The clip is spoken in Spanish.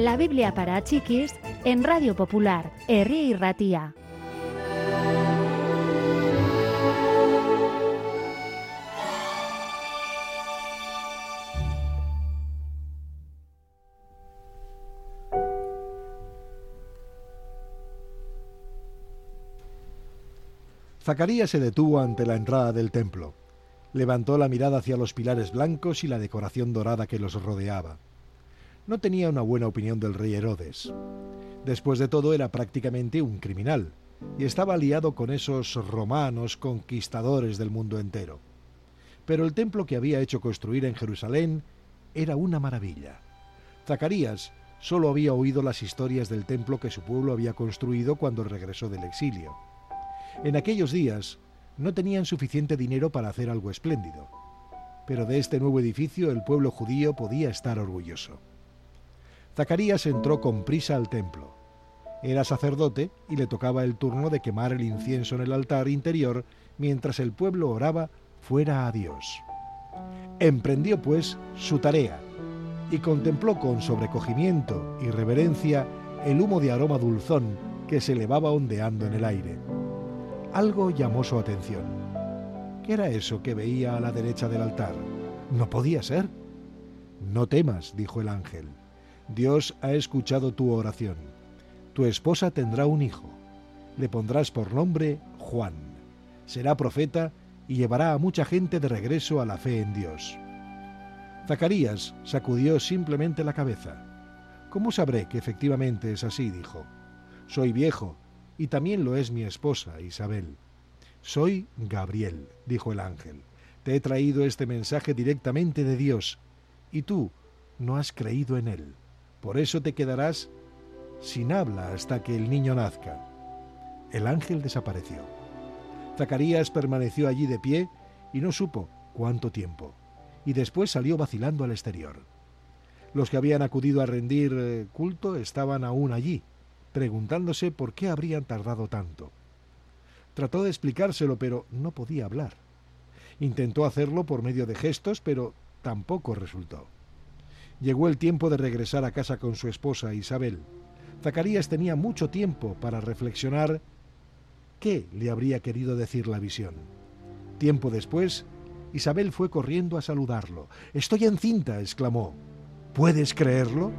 La Biblia para chiquis en Radio Popular, Herri y Ratía. Zacarías se detuvo ante la entrada del templo. Levantó la mirada hacia los pilares blancos y la decoración dorada que los rodeaba. No tenía una buena opinión del rey Herodes. Después de todo era prácticamente un criminal y estaba aliado con esos romanos conquistadores del mundo entero. Pero el templo que había hecho construir en Jerusalén era una maravilla. Zacarías solo había oído las historias del templo que su pueblo había construido cuando regresó del exilio. En aquellos días no tenían suficiente dinero para hacer algo espléndido, pero de este nuevo edificio el pueblo judío podía estar orgulloso. Zacarías entró con prisa al templo. Era sacerdote y le tocaba el turno de quemar el incienso en el altar interior mientras el pueblo oraba fuera a Dios. Emprendió pues su tarea y contempló con sobrecogimiento y reverencia el humo de aroma dulzón que se elevaba ondeando en el aire. Algo llamó su atención. ¿Qué era eso que veía a la derecha del altar? No podía ser. No temas, dijo el ángel. Dios ha escuchado tu oración. Tu esposa tendrá un hijo. Le pondrás por nombre Juan. Será profeta y llevará a mucha gente de regreso a la fe en Dios. Zacarías sacudió simplemente la cabeza. ¿Cómo sabré que efectivamente es así? dijo. Soy viejo y también lo es mi esposa, Isabel. Soy Gabriel, dijo el ángel. Te he traído este mensaje directamente de Dios, y tú no has creído en él. Por eso te quedarás sin habla hasta que el niño nazca. El ángel desapareció. Zacarías permaneció allí de pie y no supo cuánto tiempo, y después salió vacilando al exterior. Los que habían acudido a rendir eh, culto estaban aún allí, preguntándose por qué habrían tardado tanto. Trató de explicárselo, pero no podía hablar. Intentó hacerlo por medio de gestos, pero tampoco resultó. Llegó el tiempo de regresar a casa con su esposa Isabel. Zacarías tenía mucho tiempo para reflexionar qué le habría querido decir la visión. Tiempo después, Isabel fue corriendo a saludarlo. Estoy encinta, exclamó. ¿Puedes creerlo?